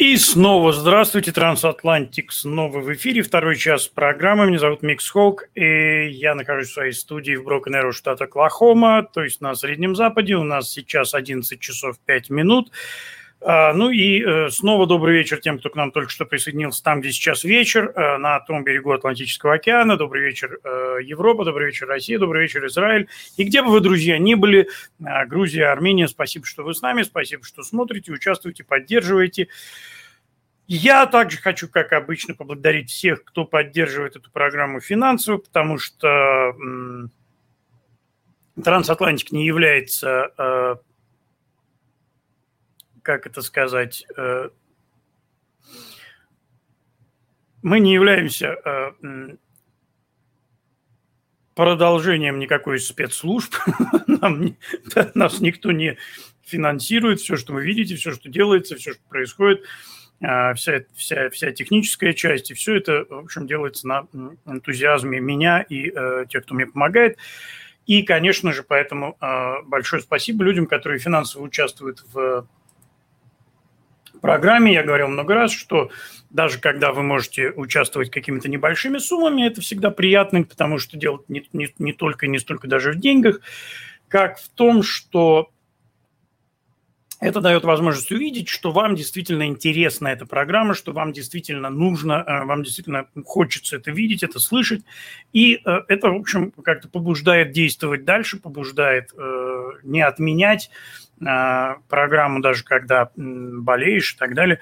И снова здравствуйте, Трансатлантик снова в эфире, второй час программы. Меня зовут Микс Холк, и я нахожусь в своей студии в Брокен-Эрроу, штат Оклахома, то есть на Среднем Западе. У нас сейчас 11 часов 5 минут. А, ну и э, снова добрый вечер тем, кто к нам только что присоединился там, где сейчас вечер, э, на том берегу Атлантического океана. Добрый вечер, э, Европа, добрый вечер, Россия, добрый вечер, Израиль. И где бы вы, друзья, ни были, Грузия, Армения, спасибо, что вы с нами, спасибо, что смотрите, участвуете, поддерживаете. Я также хочу, как обычно, поблагодарить всех, кто поддерживает эту программу финансово, потому что Трансатлантик не является как это сказать, э, мы не являемся э, продолжением никакой спецслужб. Нам, нас никто не финансирует. Все, что вы видите, все, что делается, все, что происходит, э, вся, вся, вся техническая часть, и все это, в общем, делается на энтузиазме меня и тех, кто мне помогает. И, конечно же, поэтому большое спасибо людям, которые финансово участвуют в программе я говорил много раз, что даже когда вы можете участвовать какими-то небольшими суммами, это всегда приятно, потому что дело не, не, не только и не столько даже в деньгах, как в том, что это дает возможность увидеть, что вам действительно интересна эта программа, что вам действительно нужно, э, вам действительно хочется это видеть, это слышать. И э, это, в общем, как-то побуждает действовать дальше, побуждает э, не отменять программу, даже когда болеешь и так далее.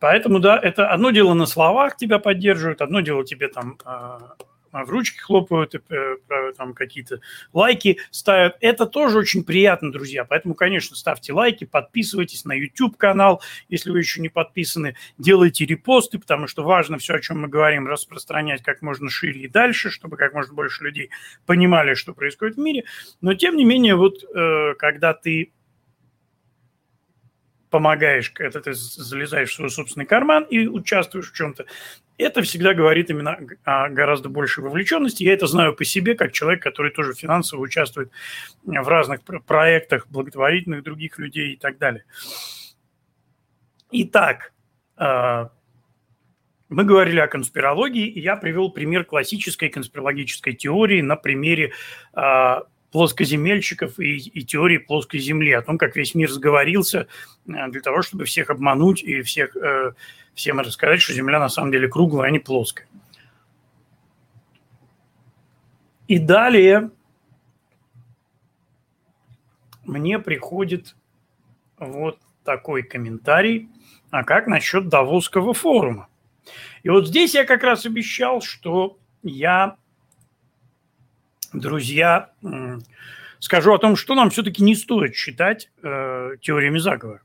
Поэтому, да, это одно дело на словах тебя поддерживают, одно дело тебе там в ручки хлопают, э, там какие-то лайки ставят. Это тоже очень приятно, друзья. Поэтому, конечно, ставьте лайки, подписывайтесь на YouTube-канал, если вы еще не подписаны. Делайте репосты, потому что важно все, о чем мы говорим, распространять как можно шире и дальше, чтобы как можно больше людей понимали, что происходит в мире. Но, тем не менее, вот э, когда ты помогаешь, это ты залезаешь в свой собственный карман и участвуешь в чем-то. Это всегда говорит именно о гораздо большей вовлеченности. Я это знаю по себе, как человек, который тоже финансово участвует в разных проектах благотворительных других людей и так далее. Итак, а, мы говорили о конспирологии, и я привел пример классической конспирологической теории на примере а, плоскоземельщиков и, и теории плоской Земли, о том, как весь мир сговорился э, для того, чтобы всех обмануть и всех, э, всем рассказать, что Земля на самом деле круглая, а не плоская. И далее мне приходит вот такой комментарий, а как насчет Давосского форума? И вот здесь я как раз обещал, что я друзья, скажу о том, что нам все-таки не стоит считать э, теориями заговора.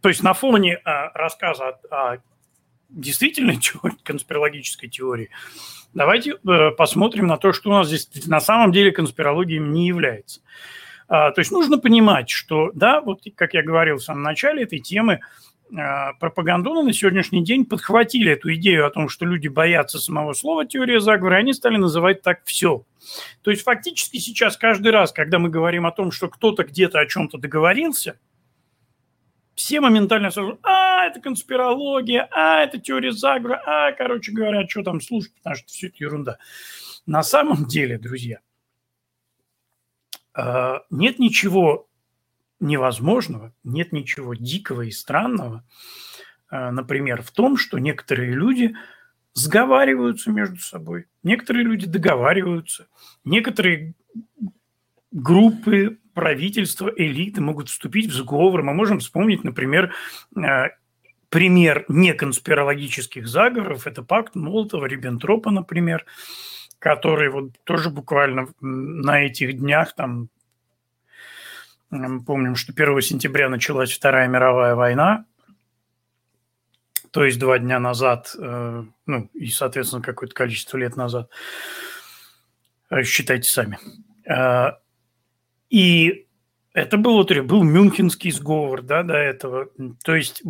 То есть на фоне э, рассказа о, о действительной конспирологической теории, давайте э, посмотрим на то, что у нас здесь на самом деле конспирологией не является. А, то есть нужно понимать, что, да, вот как я говорил в самом начале этой темы, пропагандоны на сегодняшний день подхватили эту идею о том, что люди боятся самого слова теория заговора, и они стали называть так все. То есть фактически сейчас каждый раз, когда мы говорим о том, что кто-то где-то о чем-то договорился, все моментально сразу, а, это конспирология, а, это теория заговора, а, короче говоря, что там слушать, потому что все это ерунда. На самом деле, друзья, а, нет ничего невозможного, нет ничего дикого и странного, а, например, в том, что некоторые люди сговариваются между собой, некоторые люди договариваются, некоторые группы, правительства, элиты могут вступить в сговор. Мы можем вспомнить, например, а, пример неконспирологических заговоров. Это пакт Молотова-Риббентропа, например, который вот тоже буквально на этих днях, там Помним, что 1 сентября началась Вторая мировая война, то есть два дня назад, э, ну и, соответственно, какое-то количество лет назад. Э, считайте сами. Э, и это был, был Мюнхенский сговор да, до этого. То есть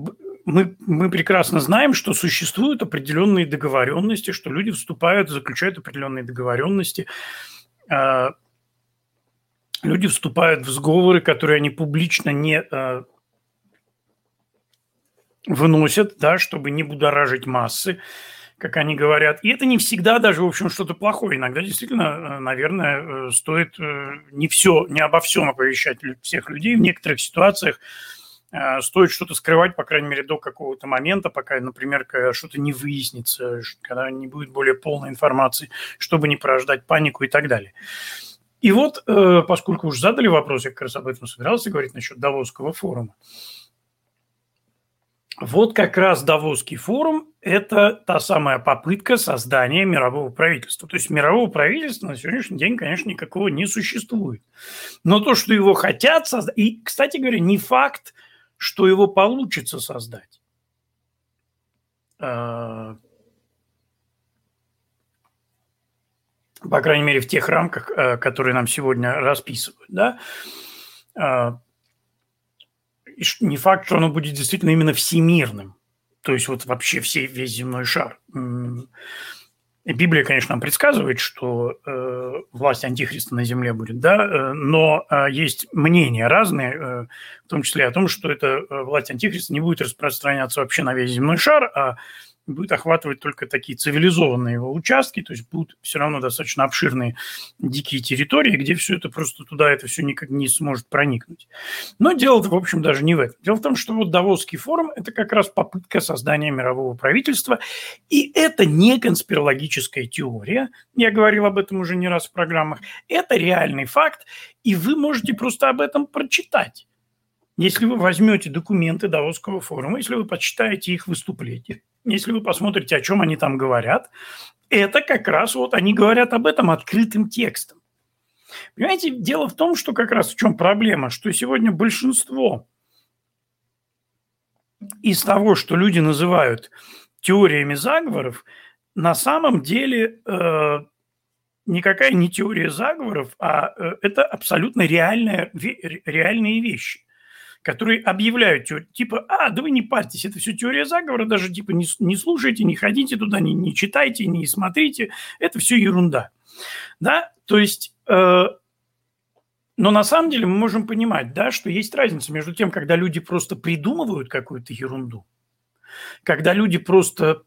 мы, мы прекрасно знаем, что существуют определенные договоренности, что люди вступают, заключают определенные договоренности люди вступают в сговоры, которые они публично не, э, выносят, да, чтобы не будоражить массы, как они говорят. И это не всегда даже, в общем, что-то плохое. Иногда действительно, наверное, стоит не все, не обо всем оповещать всех людей. В некоторых ситуациях Э, стоит что-то скрывать, по крайней мере, до какого-то момента, пока, например, что-то не выяснится, когда не будет более полной информации, чтобы не порождать панику и так далее. И вот, э, поскольку уже задали вопрос, я как раз об этом собирался говорить насчет Давосского форума. Вот как раз Давосский форум – это та самая попытка создания мирового правительства. То есть мирового правительства на сегодняшний день, конечно, никакого не существует. Но то, что его хотят создать… И, кстати говоря, не факт, что его получится создать. По крайней мере, в тех рамках, э, которые нам сегодня расписывают. Да? А, не факт, что оно будет действительно именно всемирным. То есть вот вообще все, весь земной шар. Библия, конечно, нам предсказывает, что э, власть антихриста на земле будет, да, э, но э, есть мнения разные, э, в том числе о том, что эта э, власть антихриста не будет распространяться вообще на весь земной шар, а будет охватывать только такие цивилизованные его участки, то есть будут все равно достаточно обширные дикие территории, где все это просто туда это все никак не сможет проникнуть. Но дело, в общем, даже не в этом. Дело в том, что вот Давосский форум – это как раз попытка создания мирового правительства, и это не конспирологическая теория, я говорил об этом уже не раз в программах, это реальный факт, и вы можете просто об этом прочитать. Если вы возьмете документы Давосского форума, если вы почитаете их выступления, если вы посмотрите, о чем они там говорят, это как раз вот они говорят об этом открытым текстом. Понимаете, дело в том, что как раз в чем проблема, что сегодня большинство из того, что люди называют теориями заговоров, на самом деле э, никакая не теория заговоров, а э, это абсолютно реальная, реальные вещи которые объявляют, типа, а, да вы не парьтесь, это все теория заговора, даже типа не, не слушайте, не ходите туда, не, не читайте, не смотрите, это все ерунда. Да, то есть, э, но на самом деле мы можем понимать, да, что есть разница между тем, когда люди просто придумывают какую-то ерунду, когда люди просто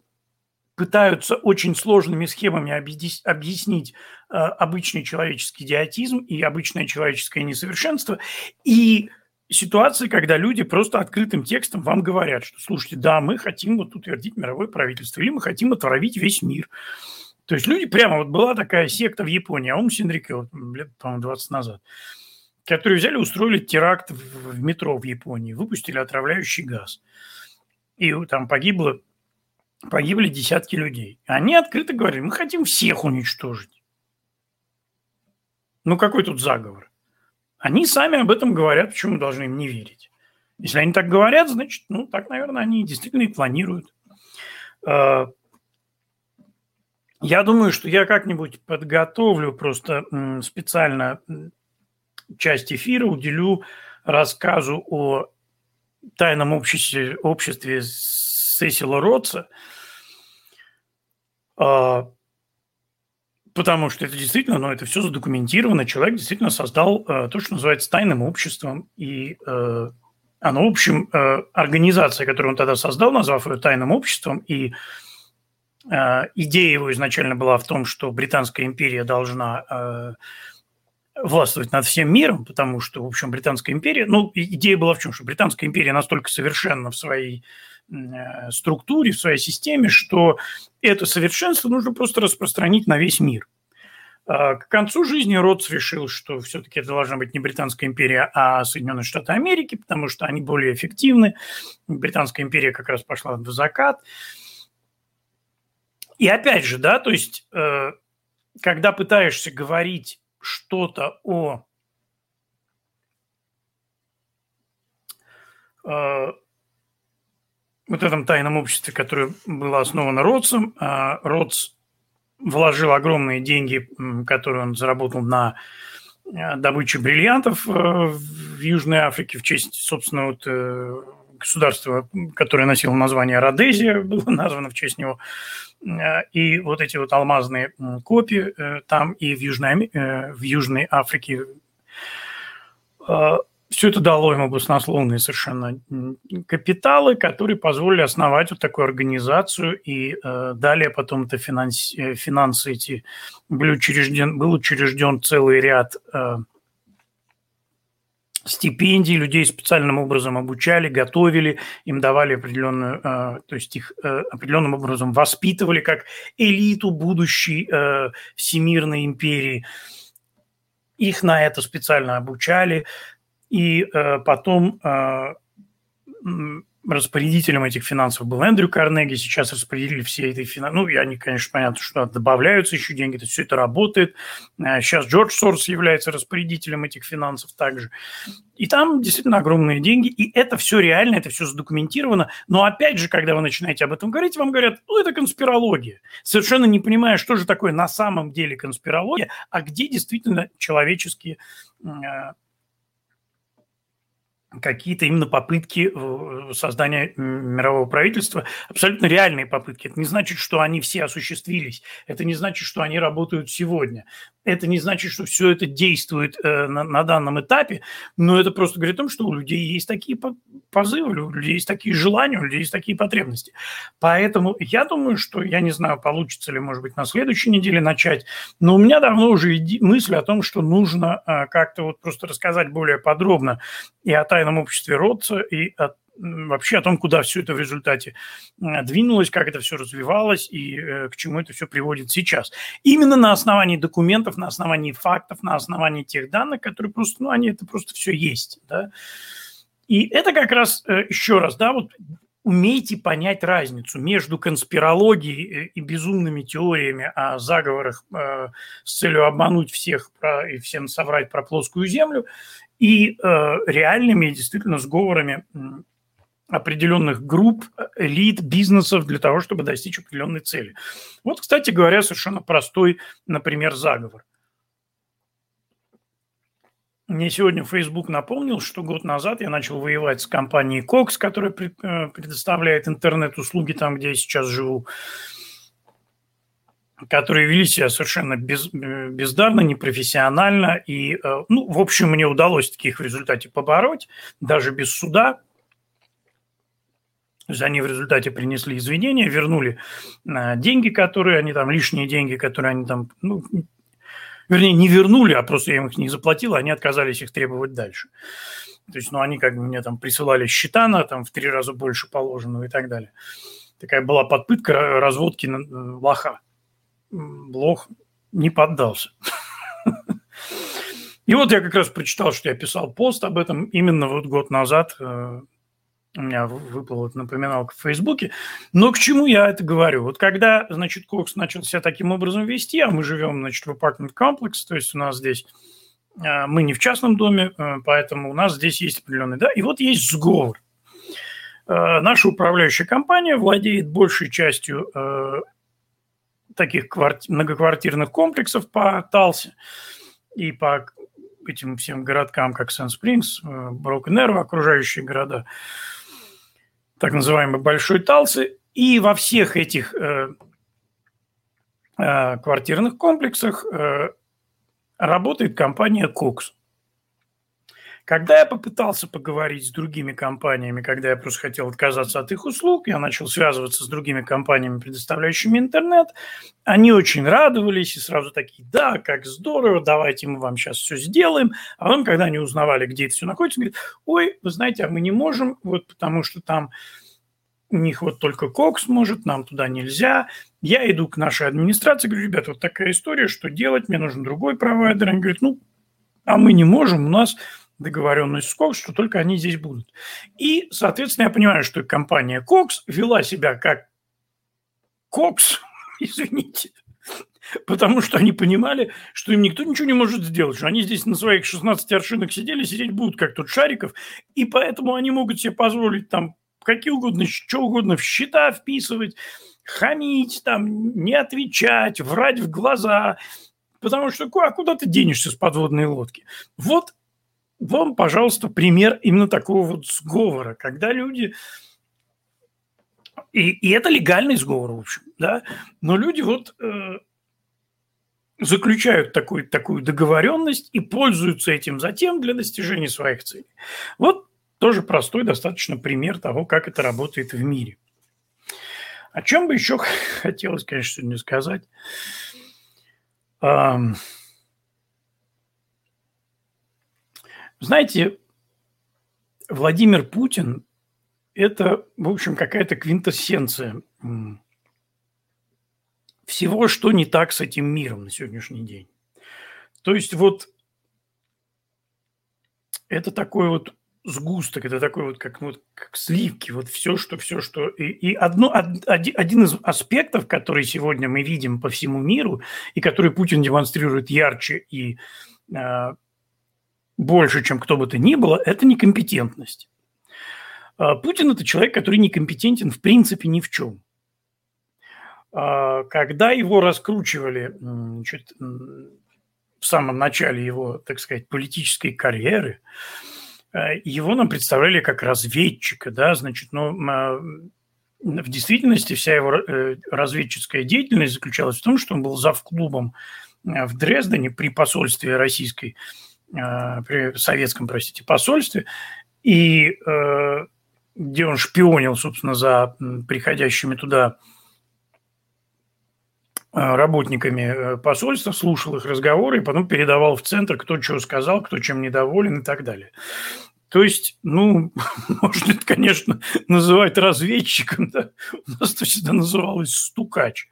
пытаются очень сложными схемами объяснить э, обычный человеческий идиотизм и обычное человеческое несовершенство, и ситуации, когда люди просто открытым текстом вам говорят, что, слушайте, да, мы хотим вот утвердить мировое правительство, или мы хотим отравить весь мир. То есть люди прямо, вот была такая секта в Японии, Аум Синрике, вот, лет, по-моему, 20 назад, которые взяли, устроили теракт в, в метро в Японии, выпустили отравляющий газ. И там погибло, погибли десятки людей. Они открыто говорили, мы хотим всех уничтожить. Ну, какой тут заговор? Они сами об этом говорят, почему мы должны им не верить. Если они так говорят, значит, ну, так, наверное, они действительно и планируют. А, я думаю, что я как-нибудь подготовлю просто специально часть эфира, уделю рассказу о тайном обществе, обществе Сесила Ротса, а, Потому что это действительно, ну, это все задокументировано. Человек действительно создал э, то, что называется тайным обществом. И э, оно, в общем, э, организация, которую он тогда создал, назвав ее тайным обществом, и э, идея его изначально была в том, что Британская империя должна э, властвовать над всем миром, потому что, в общем, Британская империя... Ну, идея была в чем? Что Британская империя настолько совершенна в своей структуре, в своей системе, что это совершенство нужно просто распространить на весь мир. А, к концу жизни Ротс решил, что все-таки это должна быть не Британская империя, а Соединенные Штаты Америки, потому что они более эффективны. Британская империя как раз пошла в закат. И опять же, да, то есть, э, когда пытаешься говорить что-то о э, вот этом тайном обществе, которое было основано Ротсом. А Ротс вложил огромные деньги, которые он заработал на э, добычу бриллиантов э, в Южной Африке в честь, собственно, вот э, государства, которое носило название Родезия, было названо в честь него. И вот эти вот алмазные копии там и в Южной, в Южной Африке все это дало ему баснословные совершенно капиталы, которые позволили основать вот такую организацию, и э, далее потом это финанс, э, финансы эти были учрежден, был учрежден целый ряд э, стипендий, людей специальным образом обучали, готовили, им давали определенную, э, то есть их э, определенным образом воспитывали как элиту будущей э, всемирной империи. Их на это специально обучали, и э, потом э, распорядителем этих финансов был Эндрю Карнеги, сейчас распределили все эти финансы. Ну, и они, конечно, понятно, что добавляются еще деньги, это все это работает. Сейчас э, Джордж Сорс является распорядителем этих финансов также. И там действительно огромные деньги, и это все реально, это все задокументировано. Но опять же, когда вы начинаете об этом говорить, вам говорят, ну, это конспирология. Совершенно не понимая, что же такое на самом деле конспирология, а где действительно человеческие какие-то именно попытки э, создания мирового правительства, абсолютно реальные попытки. Это не значит, что они все осуществились, это не значит, что они работают сегодня, это не значит, что все это действует э, на, данном этапе, но это просто говорит о том, что у людей есть такие позывы, у людей есть такие желания, у людей есть такие потребности. Поэтому я думаю, что, я не знаю, получится ли, может быть, на следующей неделе начать, но у меня давно уже мысль о том, что нужно э, как-то вот просто рассказать более подробно и о тайном обществе Ротца, и о вообще о том, куда все это в результате двинулось, как это все развивалось и э, к чему это все приводит сейчас. Именно на основании документов, на основании фактов, на основании тех данных, которые просто, ну, они это просто все есть, да. И это как раз, э, еще раз, да, вот умейте понять разницу между конспирологией э, и безумными теориями о заговорах э, с целью обмануть всех и всем соврать про плоскую землю и э, реальными действительно сговорами определенных групп, элит, бизнесов для того, чтобы достичь определенной цели. Вот, кстати говоря, совершенно простой, например, заговор. Мне сегодня Facebook напомнил, что год назад я начал воевать с компанией Cox, которая э, предоставляет интернет-услуги там, где я сейчас живу которые вели себя совершенно без, э, бездарно, непрофессионально. И, э, ну, в общем, мне удалось таких в результате побороть, даже без суда. Есть они в результате принесли извинения, вернули деньги, которые они там, лишние деньги, которые они там, ну, вернее, не вернули, а просто я им их не заплатил, они отказались их требовать дальше. То есть, ну, они как бы мне там присылали счета на там в три раза больше положенного и так далее. Такая была подпытка разводки на лоха. Блох не поддался. И вот я как раз прочитал, что я писал пост об этом именно вот год назад. Э, у меня выпала вот напоминалка в Фейсбуке. Но к чему я это говорю? Вот когда, значит, Кокс начал себя таким образом вести, а мы живем, значит, в апартмент комплекс, то есть у нас здесь э, мы не в частном доме, э, поэтому у нас здесь есть определенный, да, и вот есть сговор. Наша управляющая компания владеет большей частью таких кварти- многоквартирных комплексов по Талсе и по этим всем городкам, как Сан-Спрингс, Брокен окружающие города, так называемые Большой Талсы. И во всех этих э, э, квартирных комплексах э, работает компания «Кокс». Когда я попытался поговорить с другими компаниями, когда я просто хотел отказаться от их услуг, я начал связываться с другими компаниями, предоставляющими интернет, они очень радовались и сразу такие, да, как здорово, давайте мы вам сейчас все сделаем. А потом, когда они узнавали, где это все находится, говорят, ой, вы знаете, а мы не можем, вот потому что там у них вот только Cox может, нам туда нельзя. Я иду к нашей администрации, говорю, ребята, вот такая история, что делать, мне нужен другой провайдер. Они говорят, ну, а мы не можем, у нас договоренность с Cox, что только они здесь будут. И, соответственно, я понимаю, что компания Cox вела себя как Кокс, извините, потому что они понимали, что им никто ничего не может сделать, что они здесь на своих 16 аршинах сидели, сидеть будут, как тут шариков, и поэтому они могут себе позволить там какие угодно, что угодно в счета вписывать, хамить, там, не отвечать, врать в глаза, потому что а куда ты денешься с подводной лодки? Вот вам, пожалуйста, пример именно такого вот сговора, когда люди... И, и это легальный сговор, в общем, да, но люди вот э, заключают такую, такую договоренность и пользуются этим затем для достижения своих целей. Вот тоже простой достаточно пример того, как это работает в мире. О чем бы еще хотелось, конечно, сегодня сказать. Знаете, Владимир Путин – это, в общем, какая-то квинтэссенция всего, что не так с этим миром на сегодняшний день. То есть вот это такой вот сгусток, это такой вот как, вот, как сливки, вот все, что, все, что... И, и одно, один, один из аспектов, который сегодня мы видим по всему миру, и который Путин демонстрирует ярче и э, больше, чем кто бы то ни было, это некомпетентность. Э, Путин – это человек, который некомпетентен в принципе ни в чем. А, когда его раскручивали значит, в самом начале его, так сказать, политической карьеры, э, его нам представляли как разведчика, да, значит, а, в действительности вся его э, разведческая деятельность заключалась в том, что он был завклубом э, в Дрездене при посольстве российской, при советском, простите, посольстве, и где он шпионил, собственно, за приходящими туда Э, работниками э, посольства, слушал их разговоры и потом передавал в центр, кто что сказал, кто чем недоволен и так далее. То есть, ну, можно это, конечно, называть разведчиком, да? у нас это всегда называлось стукач.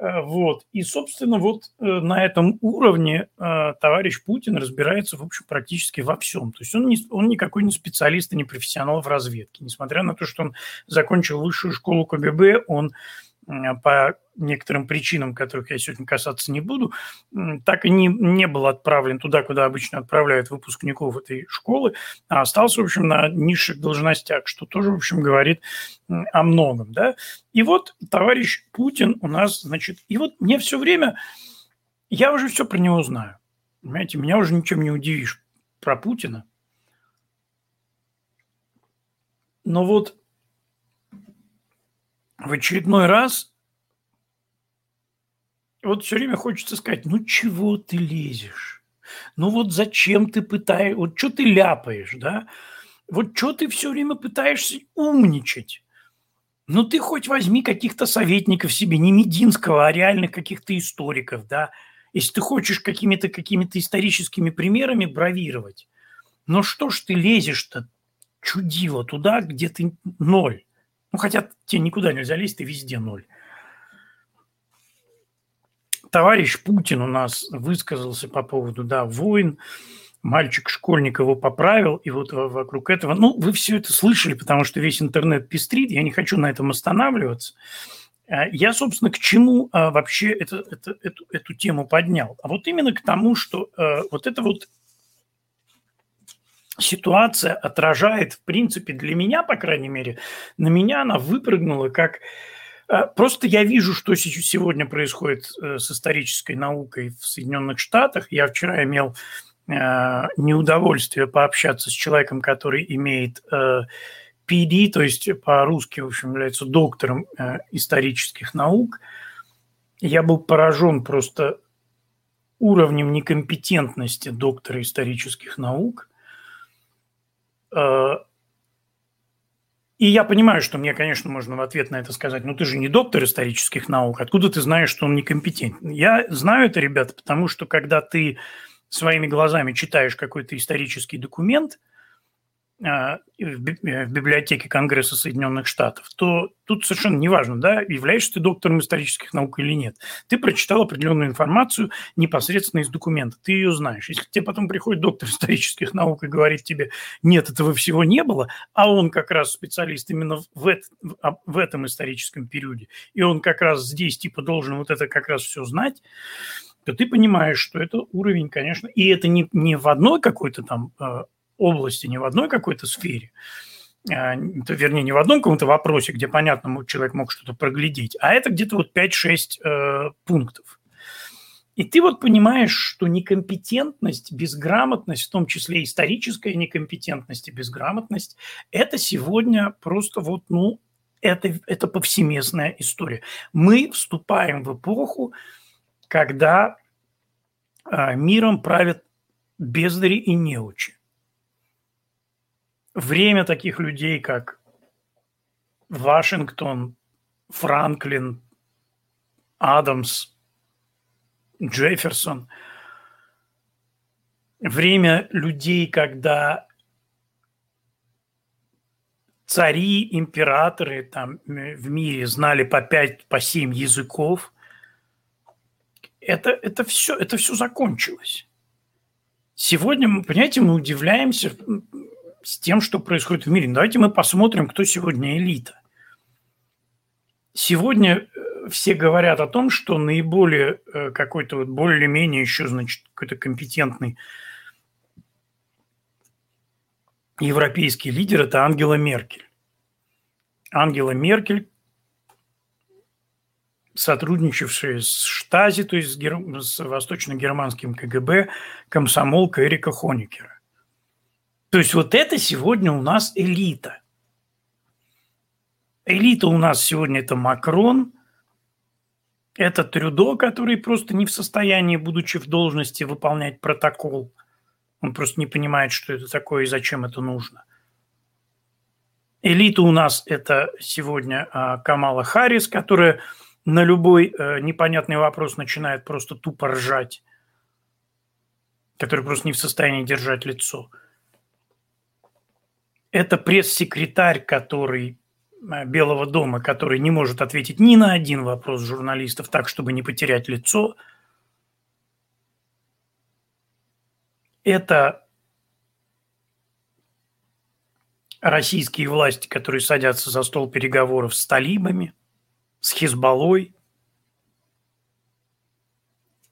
Э, вот. И, собственно, вот на этом уровне товарищ Путин разбирается, в общем, практически во всем. То есть он, не, он никакой не специалист и не профессионал в разведке. Несмотря на то, что он закончил высшую школу КГБ, он по некоторым причинам, которых я сегодня касаться не буду, так и не, не был отправлен туда, куда обычно отправляют выпускников этой школы, а остался, в общем, на низших должностях, что тоже, в общем, говорит о многом. Да? И вот товарищ Путин у нас, значит, и вот мне все время, я уже все про него знаю. Понимаете, меня уже ничем не удивишь про Путина. Но вот в очередной раз вот все время хочется сказать, ну чего ты лезешь? Ну вот зачем ты пытаешь, вот что ты ляпаешь, да? Вот что ты все время пытаешься умничать? Ну ты хоть возьми каких-то советников себе, не Мединского, а реальных каких-то историков, да? Если ты хочешь какими-то какими-то историческими примерами бравировать. Но что ж ты лезешь-то, чудило, туда, где ты ноль? Ну, хотя тебе никуда нельзя лезть, ты везде ноль. Товарищ Путин у нас высказался по поводу, да, войн. Мальчик-школьник его поправил, и вот вокруг этого... Ну, вы все это слышали, потому что весь интернет пестрит, я не хочу на этом останавливаться. А, я, собственно, к чему а, вообще это, это, эту, эту тему поднял? А вот именно к тому, что а, вот это вот ситуация отражает, в принципе, для меня, по крайней мере, на меня она выпрыгнула как... Э, просто я вижу, что сегодня происходит э, с исторической наукой в Соединенных Штатах. Я вчера имел э, неудовольствие пообщаться с человеком, который имеет PD, то есть по-русски, в общем, является доктором исторических наук. Я был поражен просто уровнем некомпетентности доктора исторических наук. И я понимаю, что мне, конечно, можно в ответ на это сказать, ну ты же не доктор исторических наук, откуда ты знаешь, что он некомпетентен? Я знаю это, ребята, потому что когда ты своими глазами читаешь какой-то исторический документ – в библиотеке Конгресса Соединенных Штатов, то тут совершенно неважно, да, являешься ты доктором исторических наук или нет. Ты прочитал определенную информацию непосредственно из документа, ты ее знаешь. Если тебе потом приходит доктор исторических наук и говорит тебе, нет, этого всего не было, а он как раз специалист именно в, в этом историческом периоде, и он как раз здесь типа должен вот это как раз все знать, то ты понимаешь, что это уровень, конечно, и это не, не в одной какой-то там а, области, не в одной какой-то сфере, а, вернее, не в одном каком-то вопросе, где, понятно, человек мог что-то проглядеть, а это где-то вот 5-6 э, пунктов. И ты вот понимаешь, что некомпетентность, безграмотность, в том числе историческая некомпетентность и безграмотность, это сегодня просто вот, ну, это, это повсеместная история. Мы вступаем в эпоху, когда а, миром правят бездари и неучи. Время таких людей, как Вашингтон, Франклин, Адамс, Джефферсон. Время людей, когда цари, императоры там в мире знали по пять, по семь языков. Это, это, все, это все закончилось. Сегодня, понимаете, мы удивляемся с тем, что происходит в мире. Давайте мы посмотрим, кто сегодня элита. Сегодня э, все говорят о том, что наиболее э, какой-то вот более-менее еще, значит, какой-то компетентный европейский лидер – это Ангела Меркель. Ангела Меркель, сотрудничавшая с Штази, то есть с, гер... с восточно-германским КГБ, комсомолка Эрика Хоникера. То есть вот это сегодня у нас элита. Элита у нас сегодня это Макрон, это Трюдо, который просто не в состоянии, будучи в должности, выполнять протокол. Он просто не понимает, что это такое и зачем это нужно. Элита у нас это сегодня а, Камала Харрис, которая на любой э, непонятный вопрос начинает просто тупо ржать, который просто не в состоянии держать лицо. Это пресс-секретарь, который э, Белого дома, который не может ответить ни на один вопрос журналистов так, чтобы не потерять лицо. Это российские власти, которые садятся за стол переговоров с талибами, с Хизбаллой,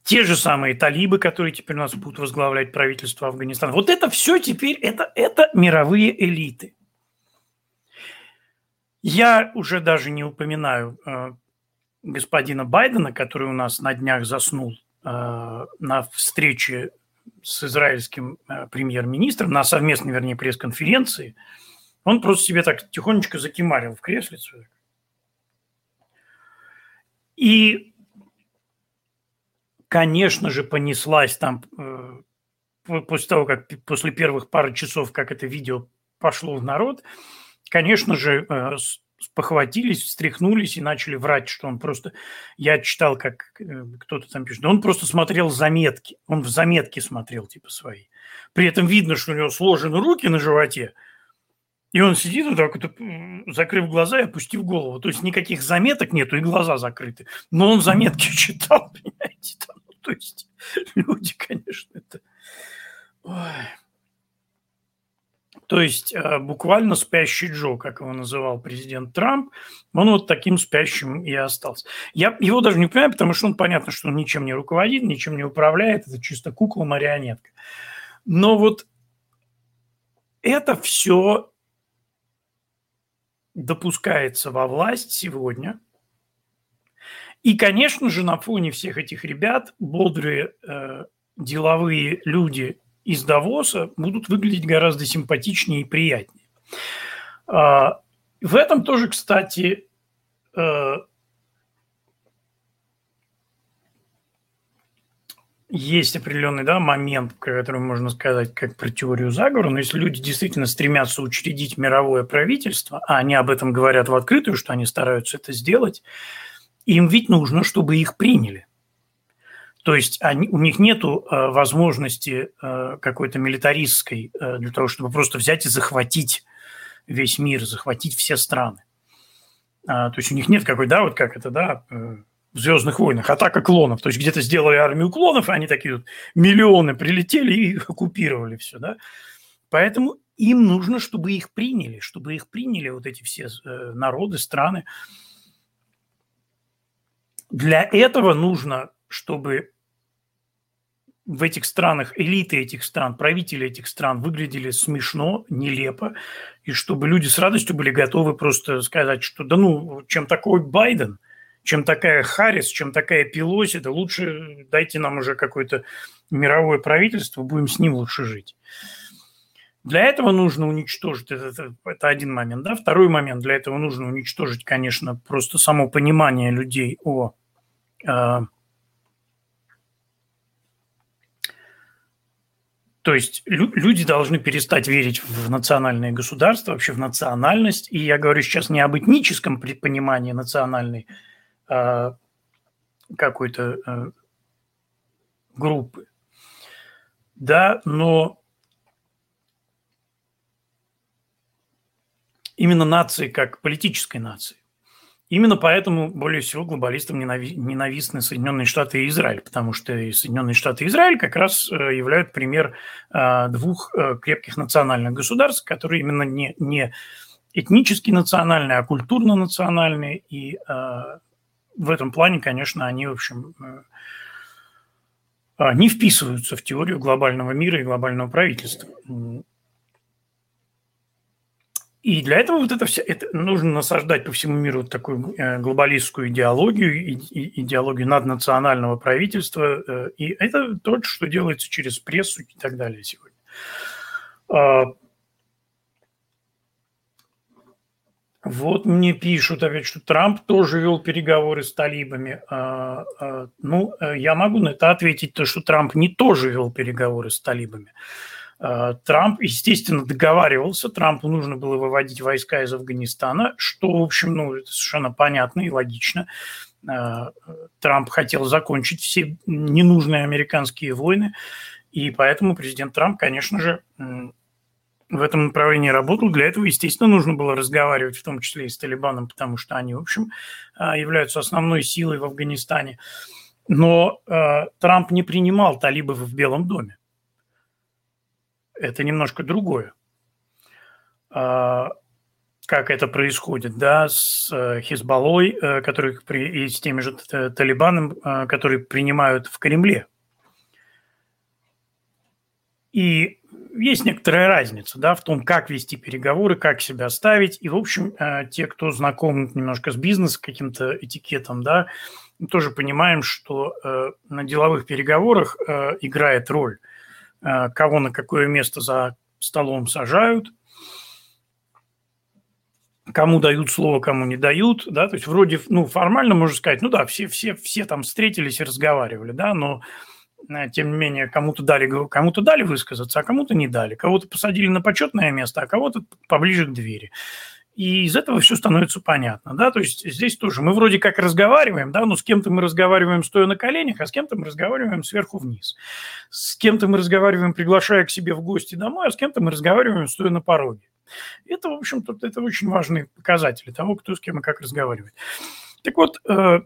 те же самые талибы, которые теперь у нас будут возглавлять правительство Афганистана. Вот это все теперь, это, это мировые элиты. Я уже даже не упоминаю э, господина Байдена, который у нас на днях заснул э, на встрече с израильским э, премьер-министром, на совместной, вернее, пресс-конференции – он просто себе так тихонечко закимарил в креслицу. И, конечно же, понеслась там э, после того, как после первых пары часов, как это видео пошло в народ, конечно же, э, похватились, встряхнулись и начали врать, что он просто... Я читал, как э, кто-то там пишет, он просто смотрел заметки, он в заметки смотрел, типа, свои. При этом видно, что у него сложены руки на животе – и он сидит вот так вот, закрыв глаза и опустив голову. То есть никаких заметок нету, и глаза закрыты. Но он заметки читал, понимаете? Там, ну, то есть люди, конечно, это... Ой. То есть э, буквально спящий Джо, как его называл президент Трамп, он вот таким спящим и остался. Я его даже не понимаю, потому что он понятно, что он ничем не руководит, ничем не управляет, это чисто кукла-марионетка. Но вот это все допускается во власть сегодня. И, конечно же, на фоне всех этих ребят бодрые э, деловые люди из Давоса будут выглядеть гораздо симпатичнее и приятнее. Э, в этом тоже, кстати, э, есть определенный да, момент, который можно сказать как про теорию заговора, но если люди действительно стремятся учредить мировое правительство, а они об этом говорят в открытую, что они стараются это сделать, им ведь нужно, чтобы их приняли. То есть они, у них нет э, возможности э, какой-то милитаристской э, для того, чтобы просто взять и захватить весь мир, захватить все страны. А, то есть у них нет какой, да, вот как это, да, э, в «Звездных войнах», атака клонов. То есть где-то сделали армию клонов, и они такие вот миллионы прилетели и оккупировали все, да. Поэтому им нужно, чтобы их приняли, чтобы их приняли вот эти все э, народы, страны. Для этого нужно, чтобы в этих странах, элиты этих стран, правители этих стран выглядели смешно, нелепо, и чтобы люди с радостью были готовы просто сказать, что да ну, чем такой Байден – чем такая Харрис, чем такая Пелоси, да лучше дайте нам уже какое-то мировое правительство, будем с ним лучше жить. Для этого нужно уничтожить, это, это, один момент, да. Второй момент, для этого нужно уничтожить, конечно, просто само понимание людей о, э, То есть люди должны перестать верить в национальное государство, вообще в национальность. И я говорю сейчас не об этническом понимании национальной а, какой-то а, группы. Да, но именно нации как политической нации. Именно поэтому более всего глобалистам ненавистны Соединенные Штаты и Израиль, потому что Соединенные Штаты и Израиль как раз э, являют пример э, двух э, крепких национальных государств, которые именно не, не этнически национальные, а культурно национальные. И в этом плане, конечно, они, в общем, не вписываются в теорию глобального мира и глобального правительства. И для этого вот это все, это нужно насаждать по всему миру вот такую э, глобалистскую идеологию, и, и, идеологию наднационального правительства. Э, и это то, что делается через прессу и так далее сегодня. А, вот мне пишут опять, что Трамп тоже вел переговоры с талибами. А, а, ну, э, я могу на это ответить, то, что Трамп не тоже вел переговоры с талибами. Трамп, естественно, договаривался, Трампу нужно было выводить войска из Афганистана, что, в общем, ну, совершенно понятно и логично. Трамп хотел закончить все ненужные американские войны, и поэтому президент Трамп, конечно же, в этом направлении работал. Для этого, естественно, нужно было разговаривать, в том числе и с Талибаном, потому что они, в общем, э, являются основной силой в Афганистане. Но Трамп не принимал талибов в Белом доме это немножко другое. А, как это происходит, да, с э, Хизбаллой, э, который, и с теми же талибанами, э, которые принимают в Кремле. И есть некоторая разница да, в том, как вести переговоры, как себя ставить. И, в общем, те, кто знаком немножко с бизнесом, каким-то этикетом, да, тоже понимаем, что на деловых переговорах играет роль – Э, кого на какое место за столом сажают, кому дают слово, кому не дают, да, то есть вроде, ну, формально можно сказать, ну да, все, все, все там встретились и разговаривали, да, но э, тем не менее, кому-то дали, кому-то дали высказаться, а кому-то не дали. Кого-то посадили на почетное место, а кого-то поближе к двери. И из этого все становится понятно, да, то есть здесь тоже мы вроде как разговариваем, да, но с кем-то мы разговариваем стоя на коленях, а с кем-то мы разговариваем сверху вниз. С кем-то мы разговариваем, приглашая к себе в гости домой, а с кем-то мы разговариваем стоя на пороге. Это, в общем-то, это очень важные показатели того, кто с кем и как разговаривает. Так вот, э,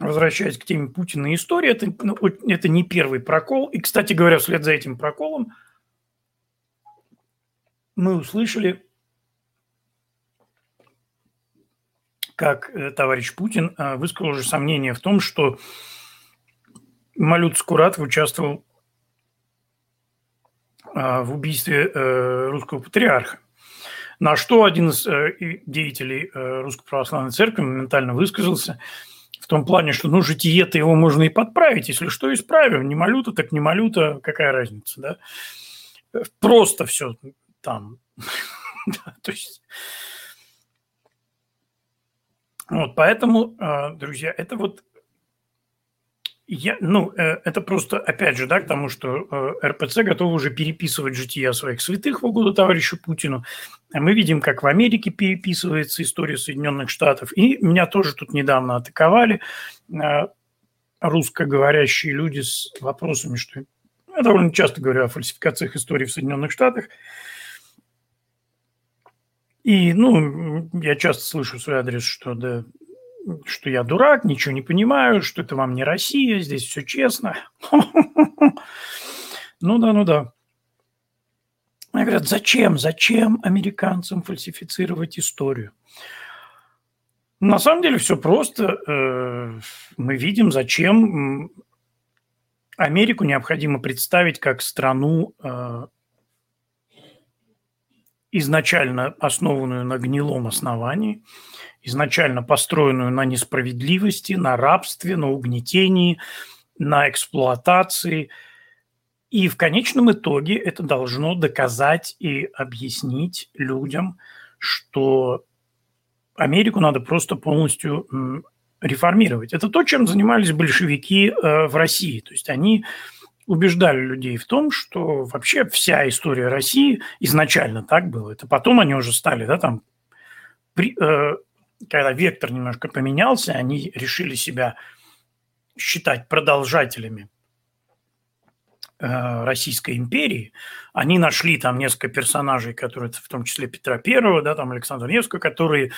возвращаясь к теме Путина и истории, это, ну, это не первый прокол. И, кстати говоря, вслед за этим проколом мы услышали как э, товарищ Путин э, высказал уже сомнение в том, что Малют Скуратов участвовал э, в убийстве русского патриарха. На что один из деятелей Русской Православной Церкви моментально высказался в том плане, что ну житие-то его можно и подправить, если что, исправим. Не малюта, так не малюта, какая разница, да? Просто все там. То есть вот, поэтому, а, друзья, это вот я, ну, э, это просто, опять же, да, к тому, что э, РПЦ готовы уже переписывать жития своих святых в угоду товарищу Путину. А мы видим, как в Америке переписывается история Соединенных Штатов. И меня тоже тут недавно атаковали э, русскоговорящие люди с вопросами, что я довольно часто говорю о фальсификациях истории в Соединенных Штатах. И, ну, я часто слышу свой адрес, что да, что я дурак, ничего не понимаю, что это вам не Россия, здесь все честно. Ну да, ну да. Они говорят, зачем, зачем американцам фальсифицировать историю? На самом деле все просто. Э, мы видим, зачем Америку необходимо представить как страну э, изначально основанную на гнилом основании, изначально построенную на несправедливости, на рабстве, на угнетении, на эксплуатации. И в конечном итоге это должно доказать и объяснить людям, что Америку надо просто полностью реформировать. Это то, чем занимались большевики э, в России. То есть они убеждали людей в том, что вообще вся история России изначально так было. Это потом они уже стали, да, там, при, э, когда вектор немножко поменялся, они решили себя считать продолжателями э, Российской империи. Они нашли там несколько персонажей, которые, в том числе Петра Первого, да, там Александра Невского, которые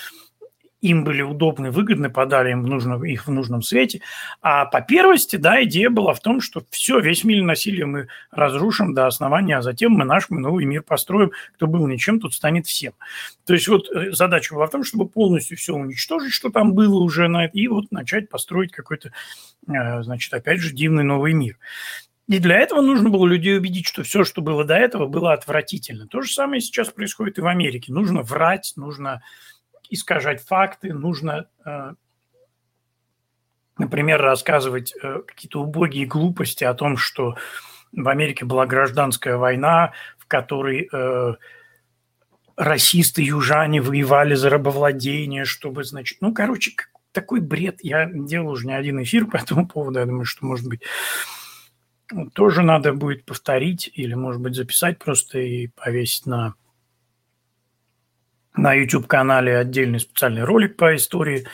им были удобны, выгодны, подали им в нужном, их в нужном свете. А по первости, да, идея была в том, что все, весь мир насилия мы разрушим до основания, а затем мы наш, мы новый мир построим. Кто был ничем, тут станет всем. То есть вот э, задача была в том, чтобы полностью все уничтожить, что там было уже, на и вот начать построить какой-то, э, значит, опять же, дивный новый мир. И для этого нужно было людей убедить, что все, что было до этого, было отвратительно. То же самое сейчас происходит и в Америке. Нужно врать, нужно искажать факты, нужно, э, например, рассказывать э, какие-то убогие глупости о том, что в Америке была гражданская война, в которой э, расисты южане воевали за рабовладение, чтобы, значит, ну, короче, такой бред. Я делал уже не один эфир по этому поводу. Я думаю, что, может быть, тоже надо будет повторить или, может быть, записать просто и повесить на на YouTube-канале отдельный специальный ролик по истории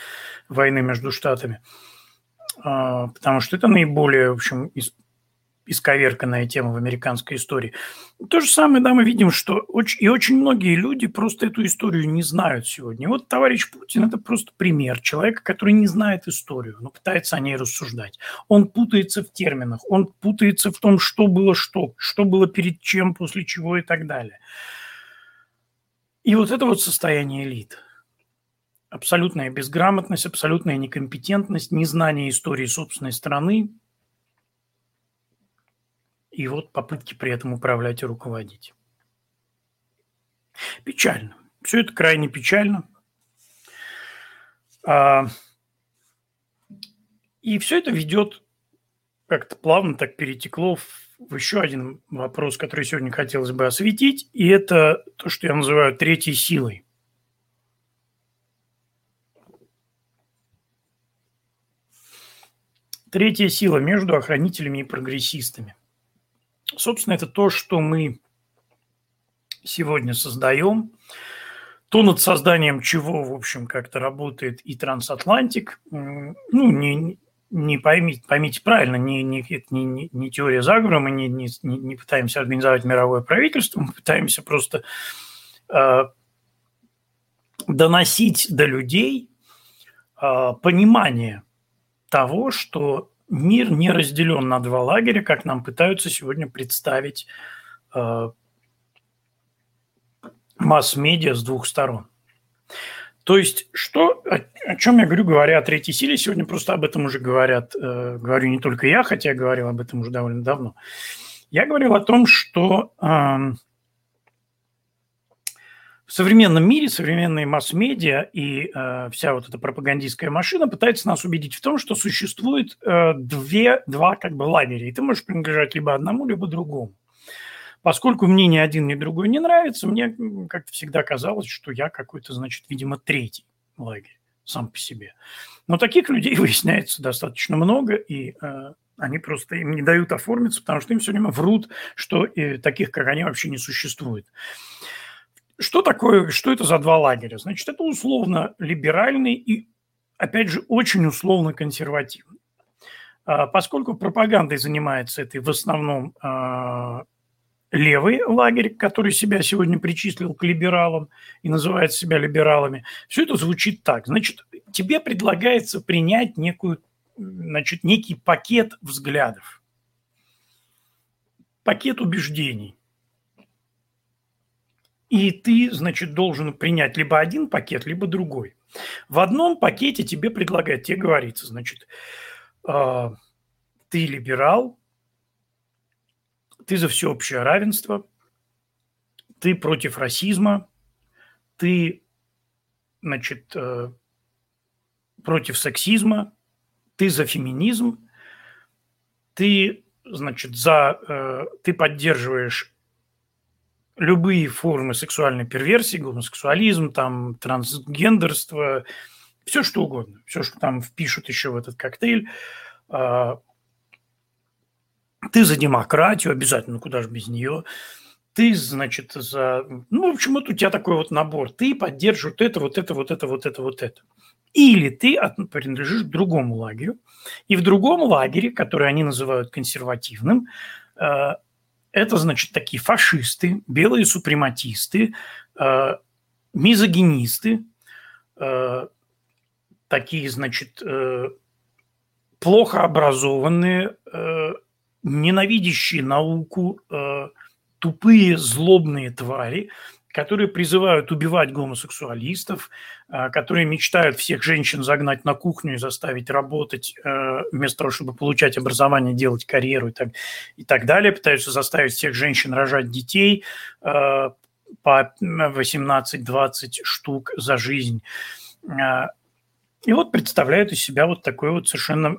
войны между штатами, а, потому что это наиболее, в общем, исковерканная тема в американской истории. То же самое, да, мы видим, что очень, и очень многие люди просто эту историю не знают сегодня. вот товарищ Путин – это просто пример человека, который не знает историю, но пытается о ней рассуждать. Он путается в терминах, он путается в том, что было что, что было перед чем, после чего и так далее. И вот это вот состояние элит. Абсолютная безграмотность, абсолютная некомпетентность, незнание истории собственной страны. И вот попытки при этом управлять и руководить. Печально. Все это крайне печально. А, и все это ведет как-то плавно так перетекло в еще один вопрос, который сегодня хотелось бы осветить, и это то, что я называю третьей силой. Третья сила между охранителями и прогрессистами. Собственно, это то, что мы сегодня создаем, то над созданием чего, в общем, как-то работает и трансатлантик. Ну, не, не поймите, поймите правильно, не, не, не, не теория заговора, мы не, не, не пытаемся организовать мировое правительство, мы пытаемся просто э, доносить до людей э, понимание того, что мир не разделен на два лагеря, как нам пытаются сегодня представить э, масс-медиа с двух сторон. То есть, что, о, о чем я говорю, говоря о третьей силе, сегодня просто об этом уже говорят, э, говорю не только я, хотя я говорил об этом уже довольно давно. Я говорил о том, что э, в современном мире современные масс-медиа и э, вся вот эта пропагандистская машина пытается нас убедить в том, что существует э, две, два как бы лагеря, и ты можешь принадлежать либо одному, либо другому. Поскольку мне ни один, ни другой не нравится, мне как всегда казалось, что я какой-то, значит, видимо, третий лагерь сам по себе. Но таких людей выясняется достаточно много, и э, они просто им не дают оформиться, потому что им все время врут, что и таких, как они, вообще не существует. Что такое, что это за два лагеря? Значит, это условно либеральный и, опять же, очень условно консервативный. А, поскольку пропагандой занимается этой в основном а, левый лагерь, который себя сегодня причислил к либералам и называет себя либералами. Все это звучит так. Значит, тебе предлагается принять некую, значит, некий пакет взглядов, пакет убеждений. И ты, значит, должен принять либо один пакет, либо другой. В одном пакете тебе предлагают, тебе говорится, значит, э, ты либерал, ты за всеобщее равенство, ты против расизма, ты, значит, э, против сексизма, ты за феминизм, ты, значит, за, э, ты поддерживаешь любые формы сексуальной перверсии, гомосексуализм, там, трансгендерство, все что угодно, все, что там впишут еще в этот коктейль, а, Ты за демократию обязательно, ну куда же без нее. Ты, значит, за... Ну, в общем, вот у тебя такой вот набор. Ты поддерживаешь это, вот это, вот это, вот это, вот это. Или ты принадлежишь другому лагерю. И в другом лагере, который они называют консервативным, э, это, значит, такие фашисты, белые супрематисты, э, мизогинисты, э, такие, значит, плохо образованные, ненавидящие науку, тупые, злобные твари, которые призывают убивать гомосексуалистов, а, которые мечтают всех женщин загнать на кухню и заставить работать, э, вместо того, чтобы получать образование, делать карьеру и так, и так далее, пытаются заставить всех женщин рожать детей э, по 18-20 штук за жизнь. И вот представляют из себя вот такой вот совершенно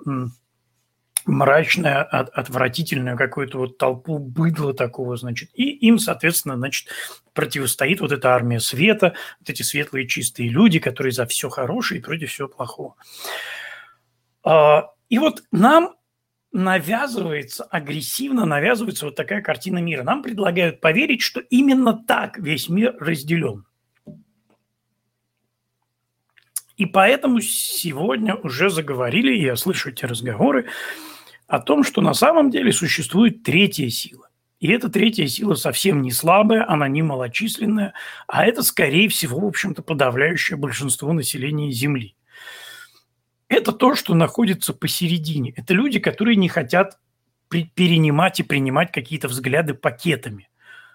мрачное, от, отвратительную какую-то вот толпу быдла такого, значит, и им, соответственно, значит, противостоит вот эта армия света, вот эти светлые чистые люди, которые за все хорошее и против всего плохого. А, и вот нам навязывается, агрессивно навязывается вот такая картина мира. Нам предлагают поверить, что именно так весь мир разделен. И поэтому сегодня уже заговорили, я слышу эти разговоры, о том, что на самом деле существует третья сила. И эта третья сила совсем не слабая, она не малочисленная, а это, скорее всего, в общем-то, подавляющее большинство населения Земли. Это то, что находится посередине. Это люди, которые не хотят перенимать и принимать какие-то взгляды пакетами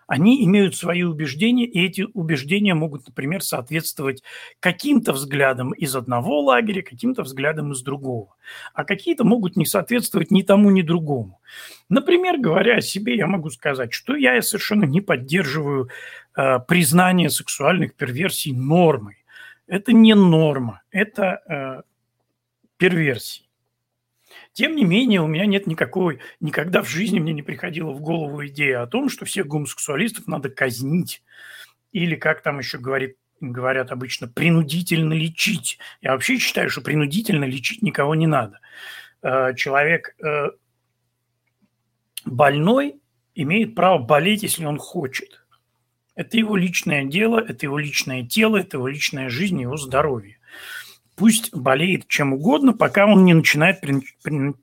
они имеют свои убеждения, и эти убеждения могут, например, соответствовать каким-то взглядам из одного лагеря, каким-то взглядам из другого. А какие-то могут не соответствовать ни тому, ни другому. Например, говоря о себе, я могу сказать, что я совершенно не поддерживаю э, признание сексуальных перверсий нормой. Это не норма, это э, перверсии. Тем не менее, у меня нет никакой, никогда в жизни мне не приходила в голову идея о том, что всех гомосексуалистов надо казнить. Или, как там еще говорит, говорят обычно, принудительно лечить. Я вообще считаю, что принудительно лечить никого не надо. Э, человек э, больной имеет право болеть, если он хочет. Это его личное дело, это его личное тело, это его личная жизнь, его здоровье пусть болеет чем угодно, пока он не начинает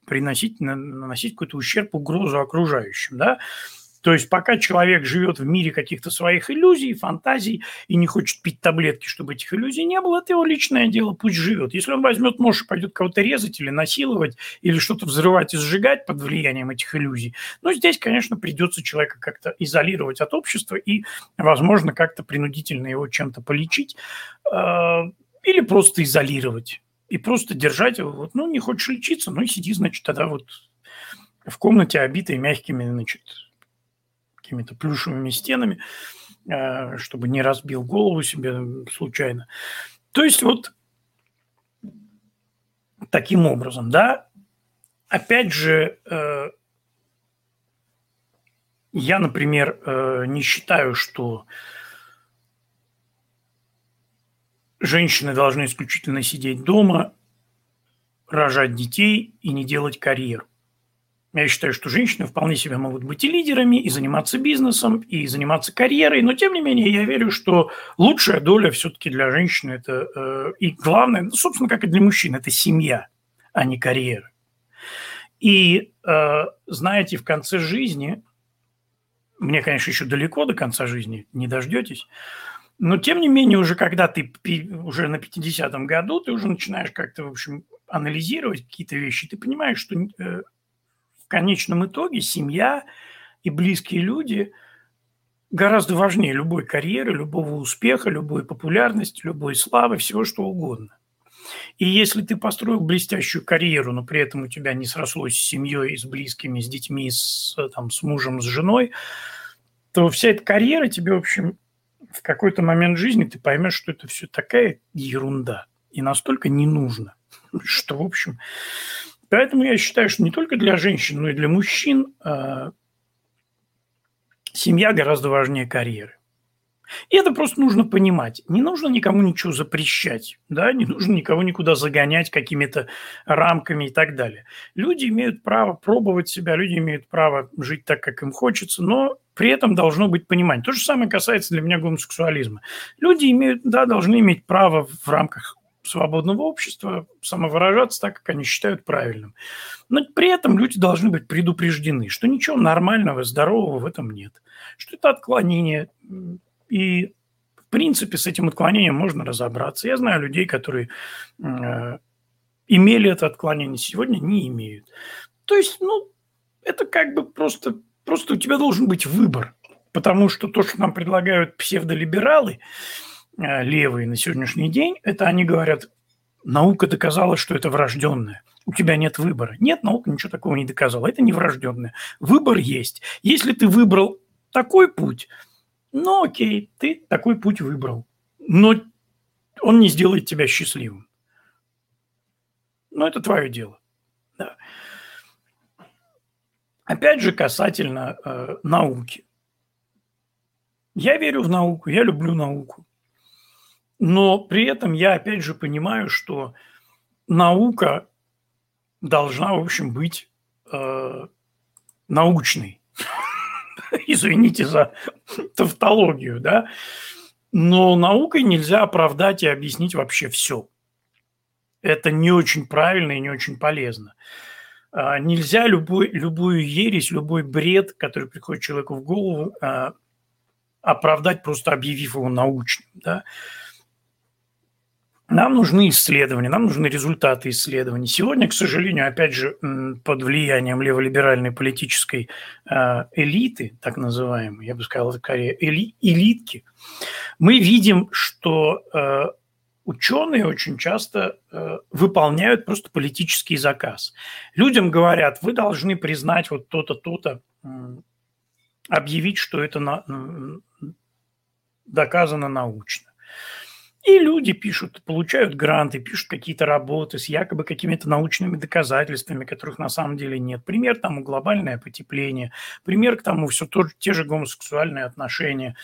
приносить, наносить какой-то ущерб, угрозу окружающим. Да? То есть пока человек живет в мире каких-то своих иллюзий, фантазий и не хочет пить таблетки, чтобы этих иллюзий не было, это его личное дело, пусть живет. Если он возьмет нож и пойдет кого-то резать или насиловать, или что-то взрывать и сжигать под влиянием этих иллюзий, ну, здесь, конечно, придется человека как-то изолировать от общества и, возможно, как-то принудительно его чем-то полечить а, или просто изолировать. И просто держать его. Вот, ну, не хочешь лечиться, ну сиди, значит, тогда вот в комнате, обитой мягкими, значит, какими-то плюшевыми стенами, э, чтобы не разбил голову себе случайно. То есть вот таким образом, да, опять же, э, я, например, э, не считаю, что женщины должны исключительно сидеть дома, рожать детей и не делать карьеру. Я считаю, что женщины вполне себе могут быть и лидерами, и заниматься бизнесом, и заниматься карьерой, но тем не менее я верю, что лучшая доля все-таки для женщины это э, и главное, ну, собственно, как и для мужчин, это семья, а не карьера. И э, знаете, в конце жизни, мне, конечно, еще далеко до конца жизни, не дождетесь, но, тем не менее, уже когда ты уже на 50-м году, ты уже начинаешь как-то, в общем, анализировать какие-то вещи, ты понимаешь, что э, в конечном итоге семья и близкие люди гораздо важнее любой карьеры, любого успеха, любой популярности, любой славы, всего что угодно. И если ты построил блестящую карьеру, но при этом у тебя не срослось с семьей, с близкими, с детьми, с, там, с мужем, с женой, то вся эта карьера тебе, в общем, в какой-то момент жизни ты поймешь, что это все такая ерунда и настолько не нужно, что, в общем... Поэтому я считаю, что не только для женщин, но и для мужчин э, семья гораздо важнее карьеры. И это просто нужно понимать. Не нужно никому ничего запрещать, да, не нужно никого никуда загонять какими-то рамками и так далее. Люди имеют право пробовать себя, люди имеют право жить так, как им хочется, но при этом должно быть понимание. То же самое касается для меня гомосексуализма. Люди имеют, да, должны иметь право в рамках свободного общества самовыражаться так, как они считают правильным. Но при этом люди должны быть предупреждены, что ничего нормального, здорового в этом нет. Что это отклонение и, в принципе, с этим отклонением можно разобраться. Я знаю людей, которые э, имели это отклонение, сегодня не имеют. То есть, ну, это как бы просто, просто у тебя должен быть выбор. Потому что то, что нам предлагают псевдолибералы, э, левые на сегодняшний день, это они говорят, наука доказала, что это врожденное. У тебя нет выбора. Нет, наука ничего такого не доказала. Это не врожденное. Выбор есть. Если ты выбрал такой путь, ну окей, ты такой путь выбрал. Но он не сделает тебя счастливым. Но это твое дело. Да. Опять же, касательно э, науки. Я верю в науку, я люблю науку. Но при этом я опять же понимаю, что наука должна, в общем, быть э, научной. Извините за тавтологию, да. Но наукой нельзя оправдать и объяснить вообще все. Это не очень правильно и не очень полезно. А, нельзя любой, любую ересь, любой бред, который приходит человеку в голову, а, оправдать, просто объявив его научным. Да? Нам нужны исследования, нам нужны результаты исследований. Сегодня, к сожалению, опять же, под влиянием леволиберальной политической э, элиты, так называемой, я бы сказал, скорее эли, элитки, мы видим, что э, ученые очень часто э, выполняют просто политический заказ. Людям говорят, вы должны признать вот то-то, то-то, объявить, что это на, доказано научно. И люди пишут, получают гранты, пишут какие-то работы с якобы какими-то научными доказательствами, которых на самом деле нет. Пример тому глобальное потепление, пример к тому все то, те же гомосексуальные отношения.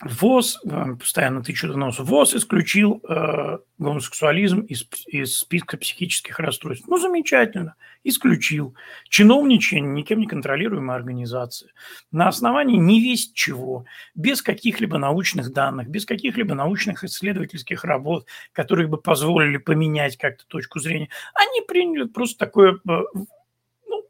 ВОЗ, э, постоянно тычу до носа, ВОЗ исключил э, гомосексуализм из, из списка психических расстройств. Ну, замечательно, исключил. Чиновничание никем не контролируемая организация. На основании не весть чего, без каких-либо научных данных, без каких-либо научных исследовательских работ, которые бы позволили поменять как-то точку зрения, они приняли просто такое э,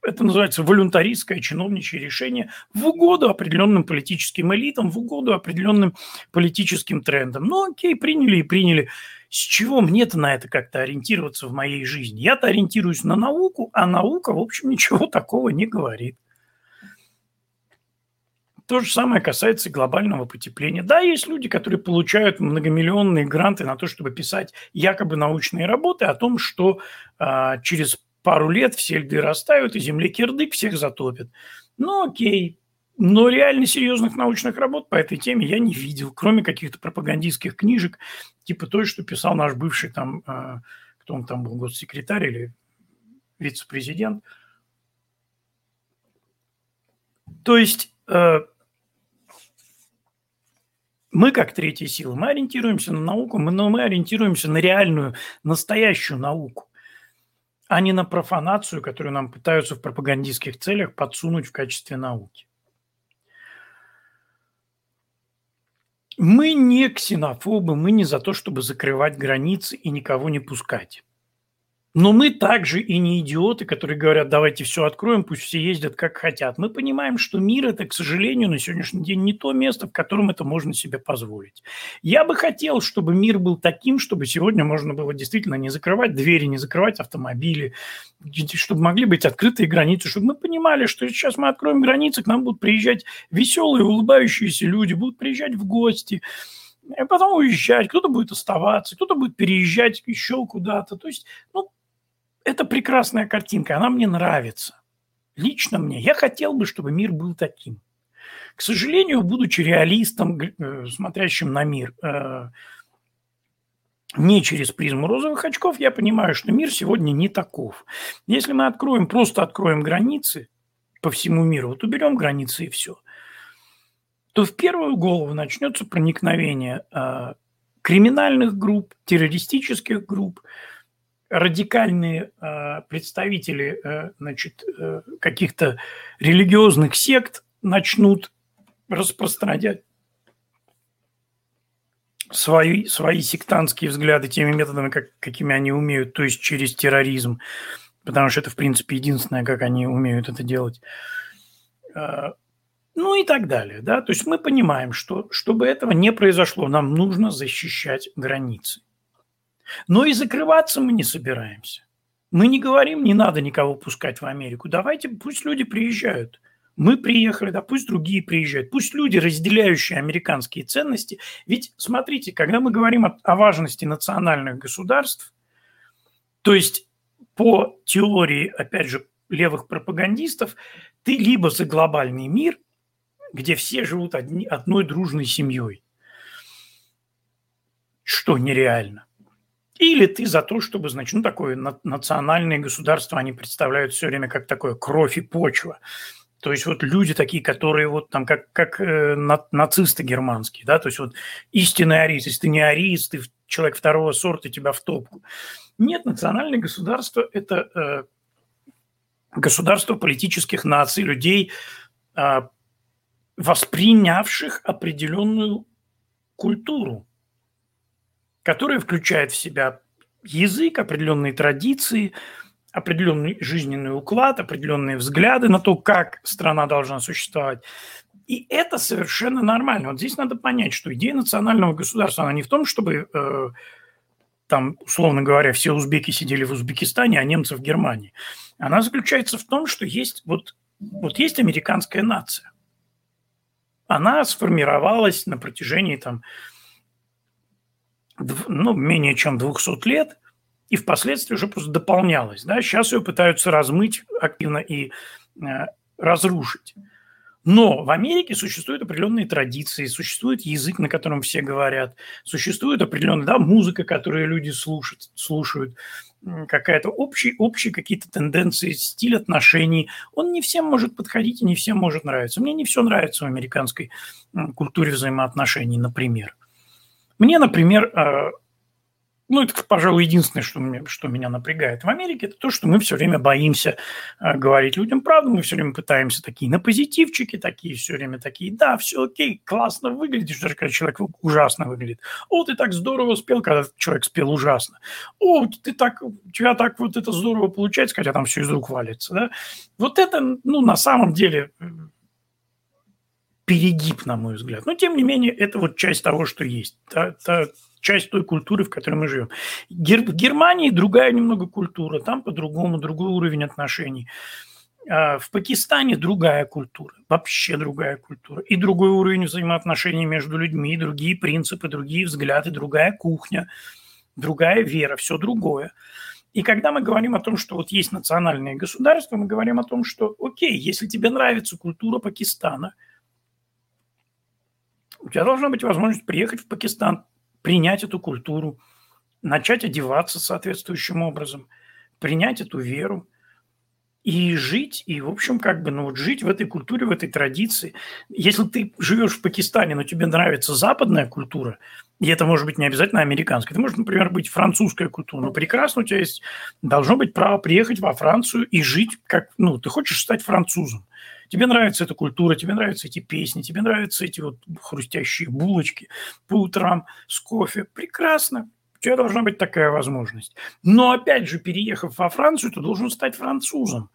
это называется волюнтаристское чиновничье решение в угоду определенным политическим элитам, в угоду определенным политическим трендам. Ну, окей, приняли и приняли. С чего мне-то на это как-то ориентироваться в моей жизни? Я-то ориентируюсь на науку, а наука, в общем, ничего такого не говорит. То же самое касается глобального потепления. Да, есть люди, которые получают многомиллионные гранты на то, чтобы писать якобы научные работы о том, что а, через пару лет все льды растают, и земле кирдык всех затопит. Ну, окей. Но реально серьезных научных работ по этой теме я не видел, кроме каких-то пропагандистских книжек, типа той, что писал наш бывший там, э, кто он там был, госсекретарь или вице-президент. То есть э, мы, как третья сила, мы ориентируемся на науку, но мы ориентируемся на реальную, настоящую науку а не на профанацию, которую нам пытаются в пропагандистских целях подсунуть в качестве науки. Мы не ксенофобы, мы не за то, чтобы закрывать границы и никого не пускать. Но мы также и не идиоты, которые говорят, давайте все откроем, пусть все ездят как хотят. Мы понимаем, что мир – это, к сожалению, на сегодняшний день не то место, в котором это можно себе позволить. Я бы хотел, чтобы мир был таким, чтобы сегодня можно было действительно не закрывать двери, не закрывать автомобили, чтобы могли быть открытые границы, чтобы мы понимали, что сейчас мы откроем границы, к нам будут приезжать веселые, улыбающиеся люди, будут приезжать в гости, а потом уезжать, кто-то будет оставаться, кто-то будет переезжать еще куда-то. То есть, ну, это прекрасная картинка, она мне нравится. Лично мне. Я хотел бы, чтобы мир был таким. К сожалению, будучи реалистом, э, смотрящим на мир э, не через призму розовых очков, я понимаю, что мир сегодня не таков. Если мы откроем, просто откроем границы по всему миру, вот уберем границы и все, то в первую голову начнется проникновение э, криминальных групп, террористических групп, радикальные э, представители э, значит, э, каких-то религиозных сект начнут распространять свои, свои сектантские взгляды теми методами, как, какими они умеют, то есть через терроризм, потому что это, в принципе, единственное, как они умеют это делать. Э, ну и так далее. Да? То есть мы понимаем, что чтобы этого не произошло, нам нужно защищать границы. Но и закрываться мы не собираемся. Мы не говорим, не надо никого пускать в Америку. Давайте, пусть люди приезжают. Мы приехали, да пусть другие приезжают. Пусть люди, разделяющие американские ценности. Ведь смотрите, когда мы говорим о, о важности национальных государств, то есть по теории, опять же, левых пропагандистов, ты либо за глобальный мир, где все живут одни, одной дружной семьей, что нереально. Или ты за то, чтобы, значит, ну, такое национальное государство, они представляют все время как такое кровь и почва. То есть вот люди такие, которые вот там как, как э, нацисты германские, да, то есть вот истинный ариец. Если ты не ариец, ты человек второго сорта, тебя в топку. Нет, национальное государство – это э, государство политических наций, людей, э, воспринявших определенную культуру, которая включает в себя язык, определенные традиции, определенный жизненный уклад, определенные взгляды на то, как страна должна существовать. И это совершенно нормально. Вот здесь надо понять, что идея национального государства, она не в том, чтобы э, там, условно говоря, все узбеки сидели в Узбекистане, а немцы в Германии. Она заключается в том, что есть вот, вот есть американская нация. Она сформировалась на протяжении там, ну, менее чем 200 лет, и впоследствии уже просто дополнялась. Да? Сейчас ее пытаются размыть активно и э, разрушить. Но в Америке существуют определенные традиции, существует язык, на котором все говорят, существует определенная да, музыка, которую люди слушают, слушают какая-то общий, общие какие-то тенденции, стиль отношений. Он не всем может подходить и не всем может нравиться. Мне не все нравится в американской культуре взаимоотношений, например. Мне, например, э, ну, это, пожалуй, единственное, что, мне, что меня напрягает в Америке, это то, что мы все время боимся э, говорить людям правду, мы все время пытаемся такие на позитивчики, такие все время такие, да, все окей, классно выглядишь, даже когда человек ужасно выглядит. О, ты так здорово спел, когда человек спел ужасно. О, ты так, у тебя так вот это здорово получается, хотя там все из рук валится, да. Вот это, ну, на самом деле перегиб, на мой взгляд. Но, тем не менее, это вот часть того, что есть. Та, та, часть той культуры, в которой мы живем. Гер, в Германии другая немного культура, там по-другому, другой уровень отношений. А в Пакистане другая культура, вообще другая культура. И другой уровень взаимоотношений между людьми, другие принципы, другие взгляды, другая кухня, другая вера, все другое. И когда мы говорим о том, что вот есть национальное государство, мы говорим о том, что окей, если тебе нравится культура Пакистана – у тебя должна быть возможность приехать в Пакистан, принять эту культуру, начать одеваться соответствующим образом, принять эту веру и жить, и, в общем, как бы, ну, вот жить в этой культуре, в этой традиции. Если ты живешь в Пакистане, но тебе нравится западная культура, и это может быть не обязательно американская, это может, например, быть французская культура, но прекрасно у тебя есть, должно быть право приехать во Францию и жить как, ну, ты хочешь стать французом – Тебе нравится эта культура, тебе нравятся эти песни, тебе нравятся эти вот хрустящие булочки по утрам с кофе. Прекрасно. У тебя должна быть такая возможность. Но опять же, переехав во Францию, ты должен стать французом.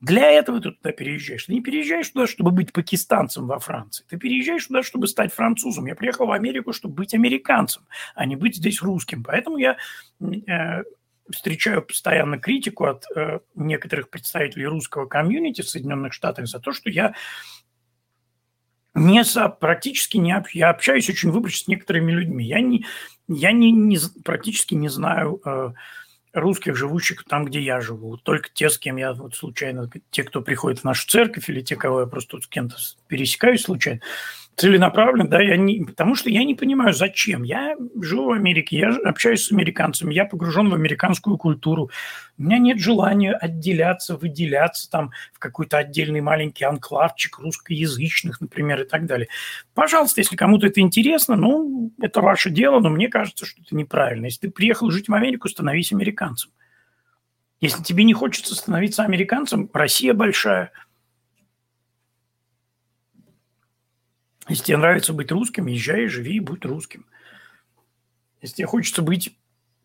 Для этого ты туда переезжаешь. Ты не переезжаешь туда, чтобы быть пакистанцем во Франции. Ты переезжаешь туда, чтобы стать французом. Я приехал в Америку, чтобы быть американцем, а не быть здесь русским. Поэтому я э, встречаю постоянно критику от э, некоторых представителей русского комьюнити в Соединенных Штатах за то, что я не со, практически не об, я общаюсь очень выборочно с некоторыми людьми. Я не, я не, не практически не знаю э, русских, живущих там, где я живу. Только те, с кем я вот случайно, те, кто приходит в нашу церковь, или те, кого я просто с кем-то пересекаюсь случайно. Целенаправленно, да, я не, потому что я не понимаю, зачем. Я живу в Америке, я общаюсь с американцами, я погружен в американскую культуру. У меня нет желания отделяться, выделяться там в какой-то отдельный маленький анклавчик русскоязычных, например, и так далее. Пожалуйста, если кому-то это интересно, ну, это ваше дело, но мне кажется, что это неправильно. Если ты приехал жить в Америку, становись американцем. Если тебе не хочется становиться американцем, Россия большая – Если тебе нравится быть русским, езжай, живи и будь русским. Если тебе хочется быть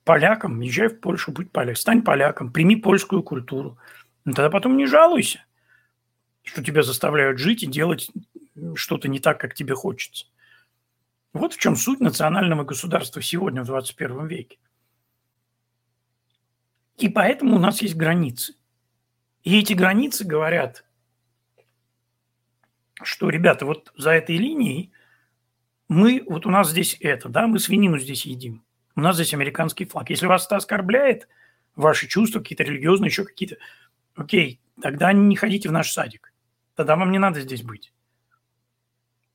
поляком, езжай в Польшу, будь поляком. Стань поляком, прими польскую культуру. Но тогда потом не жалуйся, что тебя заставляют жить и делать что-то не так, как тебе хочется. Вот в чем суть национального государства сегодня, в 21 веке. И поэтому у нас есть границы. И эти границы говорят что, ребята, вот за этой линией мы, вот у нас здесь это, да, мы свинину здесь едим. У нас здесь американский флаг. Если вас это оскорбляет, ваши чувства какие-то религиозные, еще какие-то, окей, тогда не ходите в наш садик. Тогда вам не надо здесь быть.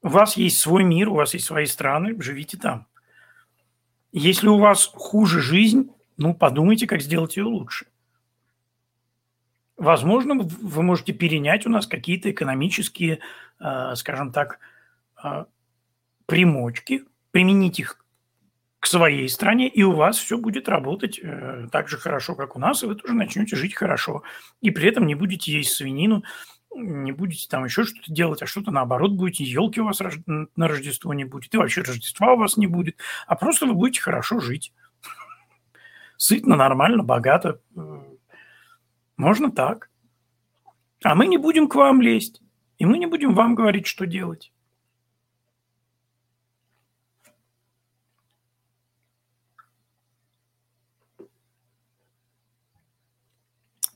У вас есть свой мир, у вас есть свои страны, живите там. Если у вас хуже жизнь, ну, подумайте, как сделать ее лучше. Возможно, вы можете перенять у нас какие-то экономические, э, скажем так, э, примочки, применить их к своей стране, и у вас все будет работать э, так же хорошо, как у нас, и вы тоже начнете жить хорошо. И при этом не будете есть свинину, не будете там еще что-то делать, а что-то наоборот будете, елки у вас на Рождество не будет, и вообще Рождества у вас не будет, а просто вы будете хорошо жить. Сытно, нормально, богато, можно так. А мы не будем к вам лезть. И мы не будем вам говорить, что делать.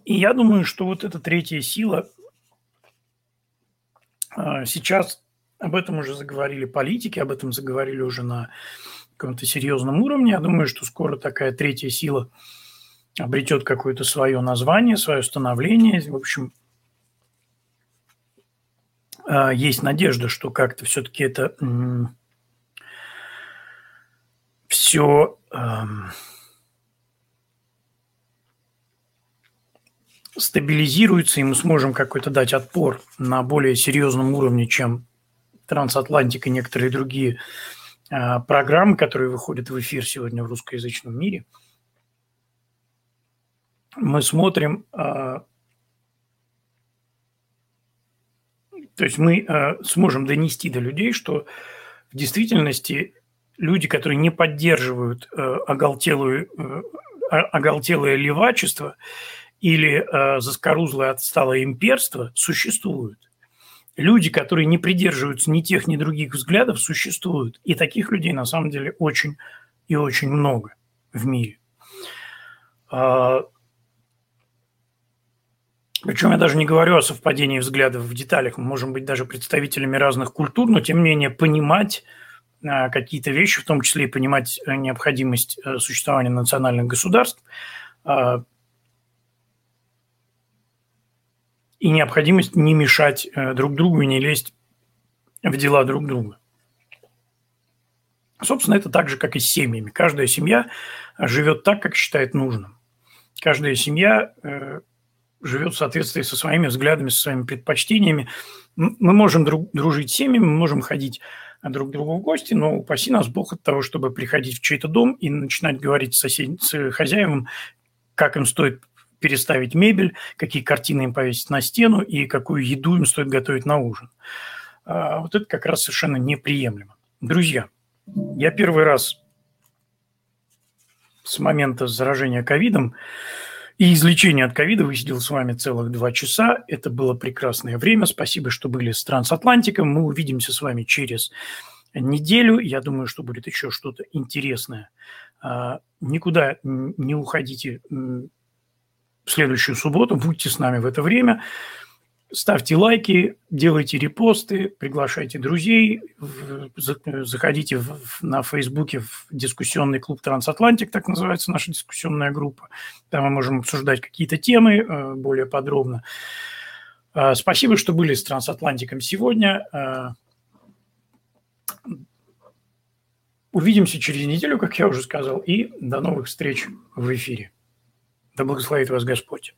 И я думаю, что вот эта третья сила, а, сейчас об этом уже заговорили политики, об этом заговорили уже на каком-то серьезном уровне. Я думаю, что скоро такая третья сила – обретет какое-то свое название, свое становление. В общем, а, есть надежда, что как-то все-таки это все стабилизируется, и мы сможем какой-то дать отпор на более серьезном уровне, чем Трансатлантик и некоторые другие а, программы, которые выходят в эфир сегодня в русскоязычном мире – мы смотрим, а, то есть мы а, сможем донести до людей, что в действительности люди, которые не поддерживают а, оголтелую, оголтелое левачество или заскорузлое отсталое имперство, существуют. Люди, которые не придерживаются ни тех, ни других взглядов, существуют. И таких людей на самом деле очень и очень много в мире. Причем я даже не говорю о совпадении взглядов в деталях. Мы можем быть даже представителями разных культур, но тем не менее понимать а, какие-то вещи, в том числе и понимать э, необходимость э, существования национальных государств и необходимость не мешать э, друг другу и не лезть в дела друг друга. Собственно, это так же, как и с семьями. Каждая семья живет так, как считает нужным. Каждая семья живет в соответствии со своими взглядами, со своими предпочтениями. Мы можем друг, дружить с семьями, мы можем ходить друг к другу в гости, но упаси нас Бог от того, чтобы приходить в чей-то дом и начинать говорить с, сосед... с хозяевам, как им стоит переставить мебель, какие картины им повесить на стену и какую еду им стоит готовить на ужин. А вот это как раз совершенно неприемлемо. Друзья, я первый раз с момента заражения ковидом и излечение от ковида высидел с вами целых два часа. Это было прекрасное время. Спасибо, что были с Трансатлантиком. Мы увидимся с вами через неделю. Я думаю, что будет еще что-то интересное. А, никуда не уходите в следующую субботу. Будьте с нами в это время. Ставьте лайки, делайте репосты, приглашайте друзей, заходите на Фейсбуке в дискуссионный клуб «Трансатлантик», так называется наша дискуссионная группа. Там мы можем обсуждать какие-то темы э, более подробно. Э, спасибо, что были с «Трансатлантиком» сегодня. Э, Увидимся через неделю, как я уже сказал, и до новых встреч в эфире. Да благословит вас Господь.